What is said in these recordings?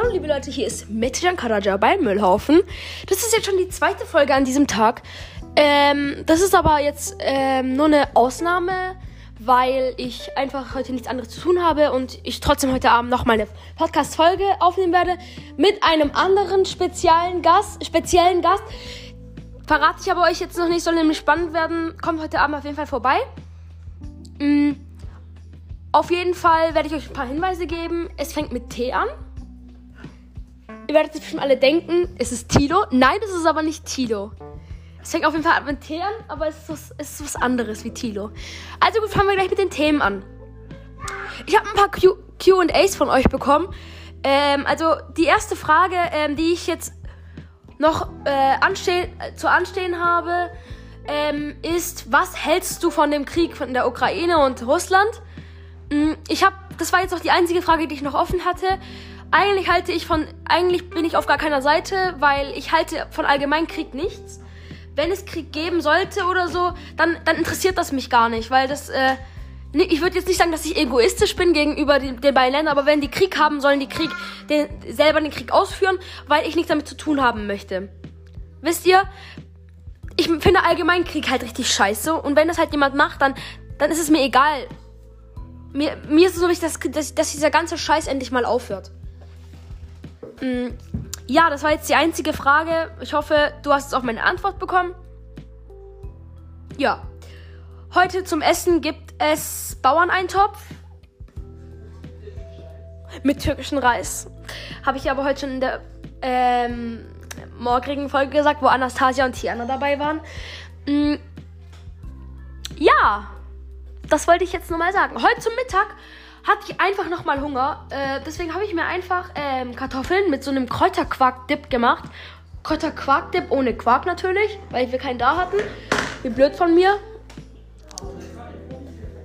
Hallo liebe Leute, hier ist Metjan Karaja bei Müllhaufen. Das ist jetzt schon die zweite Folge an diesem Tag. Ähm, das ist aber jetzt ähm, nur eine Ausnahme, weil ich einfach heute nichts anderes zu tun habe und ich trotzdem heute Abend noch meine Podcast-Folge aufnehmen werde mit einem anderen speziellen Gast, speziellen Gast. Verrate ich aber euch jetzt noch nicht, soll nämlich spannend werden. Kommt heute Abend auf jeden Fall vorbei. Mhm. Auf jeden Fall werde ich euch ein paar Hinweise geben. Es fängt mit T an. Ihr werdet jetzt bestimmt alle denken, es ist Tilo. Nein, es ist aber nicht Tilo. Es fängt auf jeden Fall mit T an, aber es ist, was, es ist was anderes wie Tilo. Also gut, fangen wir gleich mit den Themen an. Ich habe ein paar QAs von euch bekommen. Ähm, also die erste Frage, ähm, die ich jetzt noch äh, anstehen, äh, zu anstehen habe, ähm, ist, was hältst du von dem Krieg von der Ukraine und Russland? Mm, ich habe, das war jetzt auch die einzige Frage, die ich noch offen hatte. Eigentlich halte ich von, eigentlich bin ich auf gar keiner Seite, weil ich halte von Allgemeinkrieg nichts. Wenn es Krieg geben sollte oder so, dann, dann interessiert das mich gar nicht, weil das, äh, ich würde jetzt nicht sagen, dass ich egoistisch bin gegenüber den, den beiden Ländern, aber wenn die Krieg haben, sollen die Krieg, den, selber den Krieg ausführen, weil ich nichts damit zu tun haben möchte. Wisst ihr, ich finde Allgemeinkrieg halt richtig scheiße und wenn das halt jemand macht, dann, dann ist es mir egal, mir, mir ist es so wichtig, dass, dass, dass dieser ganze Scheiß endlich mal aufhört. Mm, ja, das war jetzt die einzige Frage. Ich hoffe, du hast jetzt auch meine Antwort bekommen. Ja. Heute zum Essen gibt es Bauerneintopf mit türkischen Reis. Habe ich aber heute schon in der ähm, morgigen Folge gesagt, wo Anastasia und Tiana dabei waren. Mm, ja, das wollte ich jetzt nur mal sagen. Heute zum Mittag hatte ich einfach nochmal Hunger. Äh, deswegen habe ich mir einfach ähm, Kartoffeln mit so einem Kräuterquark-Dip gemacht. Kräuterquark-Dip ohne Quark natürlich, weil wir keinen da hatten. Wie blöd von mir.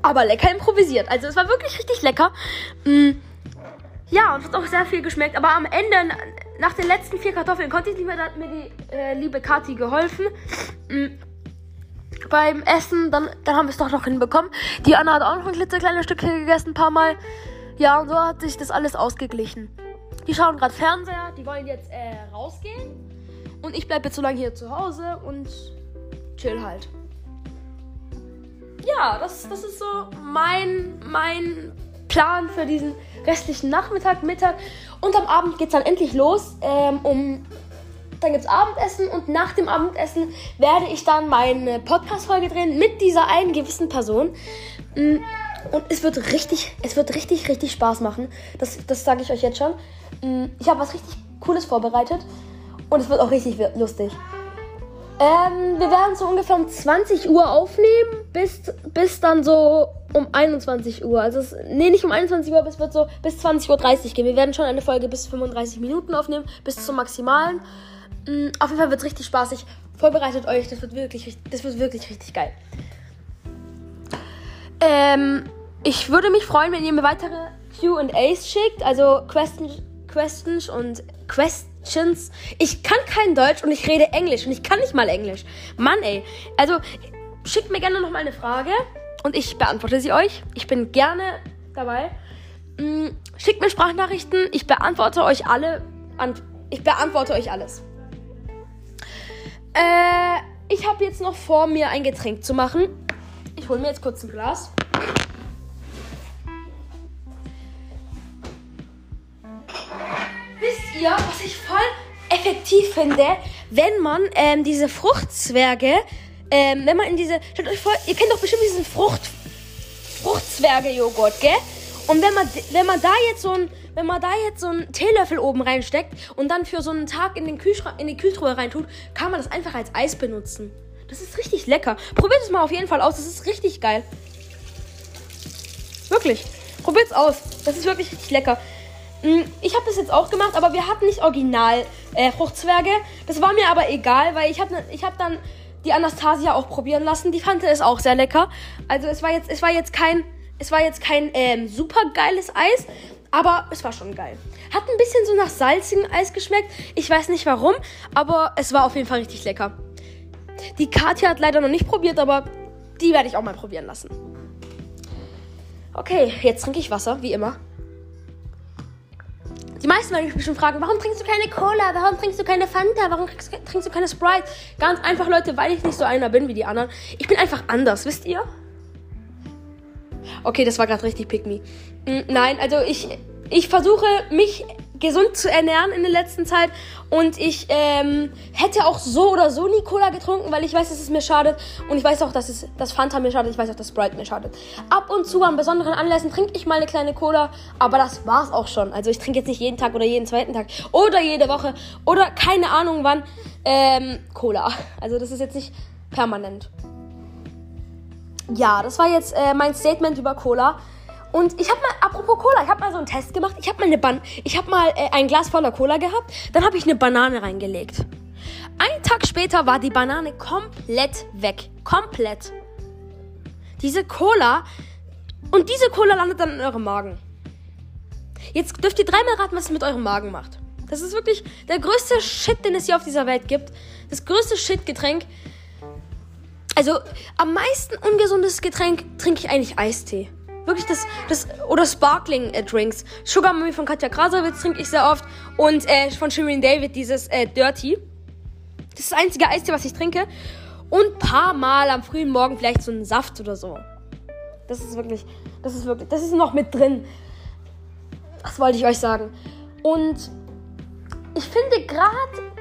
Aber lecker improvisiert. Also es war wirklich richtig lecker. Mm. Ja, und es hat auch sehr viel geschmeckt. Aber am Ende, nach den letzten vier Kartoffeln, konnte ich nicht mehr, da hat mir die äh, liebe Kati geholfen. Mm beim Essen, dann, dann haben wir es doch noch hinbekommen. Die Anna hat auch noch ein klitzekleines Stück gegessen, ein paar Mal. Ja, und so hat sich das alles ausgeglichen. Die schauen gerade Fernseher, die wollen jetzt äh, rausgehen. Und ich bleibe jetzt so lange hier zu Hause und chill halt. Ja, das, das ist so mein, mein Plan für diesen restlichen Nachmittag, Mittag. Und am Abend geht es dann endlich los ähm, um dann gibt es Abendessen und nach dem Abendessen werde ich dann meine Podcast-Folge drehen mit dieser einen gewissen Person. Mm, und es wird richtig, es wird richtig, richtig Spaß machen. Das, das sage ich euch jetzt schon. Mm, ich habe was richtig Cooles vorbereitet und es wird auch richtig lustig. Ähm, wir werden so ungefähr um 20 Uhr aufnehmen, bis, bis dann so um 21 Uhr. Also, es, nee, nicht um 21 Uhr, es wird so bis 20.30 Uhr gehen. Wir werden schon eine Folge bis 35 Minuten aufnehmen, bis zum Maximalen. Mhm, auf jeden Fall wird es richtig spaßig. Vorbereitet euch, das wird wirklich, das wird wirklich richtig geil. Ähm, ich würde mich freuen, wenn ihr mir weitere QAs schickt, also Questions, Questions und Questions. Ich kann kein Deutsch und ich rede Englisch und ich kann nicht mal Englisch. Mann, ey. Also schickt mir gerne noch mal eine Frage und ich beantworte sie euch. Ich bin gerne dabei. Mhm, schickt mir Sprachnachrichten, ich beantworte euch alle. Ich beantworte euch alles. Äh, ich habe jetzt noch vor mir ein Getränk zu machen. Ich hole mir jetzt kurz ein Glas. Ihr, was ich voll effektiv finde, wenn man ähm, diese Fruchtzwerge, ähm, wenn man in diese, stellt euch vor, ihr kennt doch bestimmt diesen Frucht, Fruchtzwerge-Joghurt, gell? Und wenn man, wenn man da jetzt so ein, wenn man da jetzt so einen Teelöffel oben reinsteckt und dann für so einen Tag in, den Kühlschrank, in die Kühltruhe reintut, kann man das einfach als Eis benutzen. Das ist richtig lecker. Probiert es mal auf jeden Fall aus. Das ist richtig geil. Wirklich. Probiert es aus. Das ist wirklich richtig lecker. Mm, ich habe das jetzt auch gemacht, aber wir hatten nicht original äh, Fruchtzwerge. Das war mir aber egal, weil ich habe ich hab dann die Anastasia auch probieren lassen. Die fand es auch sehr lecker. Also es war jetzt, es war jetzt kein, es war jetzt kein ähm, super geiles Eis, aber es war schon geil. Hat ein bisschen so nach salzigem Eis geschmeckt. Ich weiß nicht warum, aber es war auf jeden Fall richtig lecker. Die Katja hat leider noch nicht probiert, aber die werde ich auch mal probieren lassen. Okay, jetzt trinke ich Wasser, wie immer. Die meisten werden mich bestimmt fragen, warum trinkst du keine Cola? Warum trinkst du keine Fanta? Warum trinkst, du keine Sprite? Ganz einfach, Leute, weil ich nicht so einer bin wie die anderen. Ich bin einfach anders, wisst ihr? Okay, das war gerade richtig pick me. Mm, nein, also ich, ich versuche mich gesund zu ernähren in der letzten Zeit und ich ähm, hätte auch so oder so nie Cola getrunken, weil ich weiß, dass es mir schadet und ich weiß auch, dass es das Fanta mir schadet, ich weiß auch, dass Sprite mir schadet. Ab und zu an besonderen Anlässen trinke ich mal eine kleine Cola, aber das war's auch schon. Also ich trinke jetzt nicht jeden Tag oder jeden zweiten Tag oder jede Woche oder keine Ahnung wann ähm, Cola. Also das ist jetzt nicht permanent. Ja, das war jetzt äh, mein Statement über Cola. Und ich habe mal, apropos Cola, ich habe mal so einen Test gemacht. Ich habe mal eine Ban ich habe mal äh, ein Glas voller Cola gehabt. Dann habe ich eine Banane reingelegt. Ein Tag später war die Banane komplett weg. Komplett. Diese Cola. Und diese Cola landet dann in eurem Magen. Jetzt dürft ihr dreimal raten, was es mit eurem Magen macht. Das ist wirklich der größte Shit, den es hier auf dieser Welt gibt. Das größte Shit-Getränk. Also, am meisten ungesundes Getränk trinke ich eigentlich Eistee. Wirklich das, das, oder Sparkling äh, Drinks. Sugar Mommy von Katja Krasowitz trinke ich sehr oft. Und äh, von Shirin David dieses äh, Dirty. Das ist das einzige Eistee, was ich trinke. Und paar Mal am frühen Morgen vielleicht so einen Saft oder so. Das ist wirklich, das ist wirklich, das ist noch mit drin. Das wollte ich euch sagen. Und ich finde gerade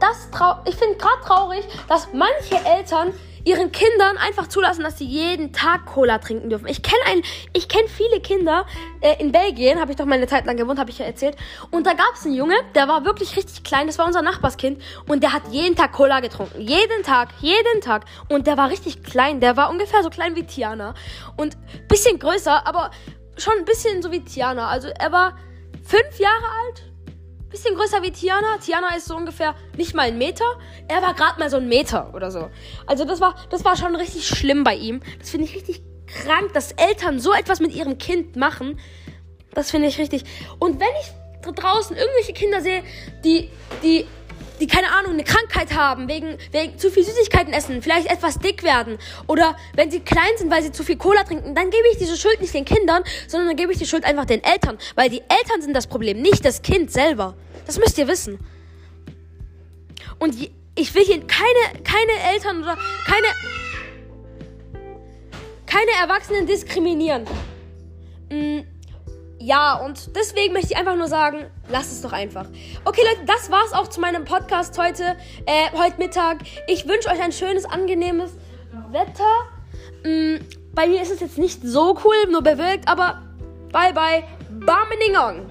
das trau ich finde gerade traurig, dass manche Eltern ihren Kindern einfach zulassen, dass sie jeden Tag Cola trinken dürfen. Ich kenne ein, ich kenne viele Kinder äh, in Belgien, habe ich doch mal eine Zeit lang gewohnt, habe ich ja erzählt. Und da gab es einen Junge, der war wirklich richtig klein, das war unser Nachbarskind und der hat jeden Tag Cola getrunken, jeden Tag, jeden Tag. Und der war richtig klein, der war ungefähr so klein wie Tiana und bisschen größer, aber schon ein bisschen so wie Tiana. Also er war fünf Jahre alt bisschen größer wie Tiana. Tiana ist so ungefähr nicht mal ein Meter. Er war gerade mal so ein Meter oder so. Also das war, das war schon richtig schlimm bei ihm. Das finde ich richtig krank, dass Eltern so etwas mit ihrem Kind machen. Das finde ich richtig. Und wenn ich draußen irgendwelche Kinder sehe, die, die die keine Ahnung, eine Krankheit haben, wegen, wegen zu viel Süßigkeiten essen, vielleicht etwas dick werden oder wenn sie klein sind, weil sie zu viel Cola trinken, dann gebe ich diese Schuld nicht den Kindern, sondern dann gebe ich die Schuld einfach den Eltern, weil die Eltern sind das Problem, nicht das Kind selber. Das müsst ihr wissen. Und ich will hier keine, keine Eltern oder keine, keine Erwachsenen diskriminieren. Mm ja, und deswegen möchte ich einfach nur sagen, lasst es doch einfach. Okay, Leute, das war's auch zu meinem Podcast heute, äh, heute Mittag. Ich wünsche euch ein schönes, angenehmes Wetter. Mm, bei mir ist es jetzt nicht so cool, nur bewölkt, aber bye bye, Barmeningong.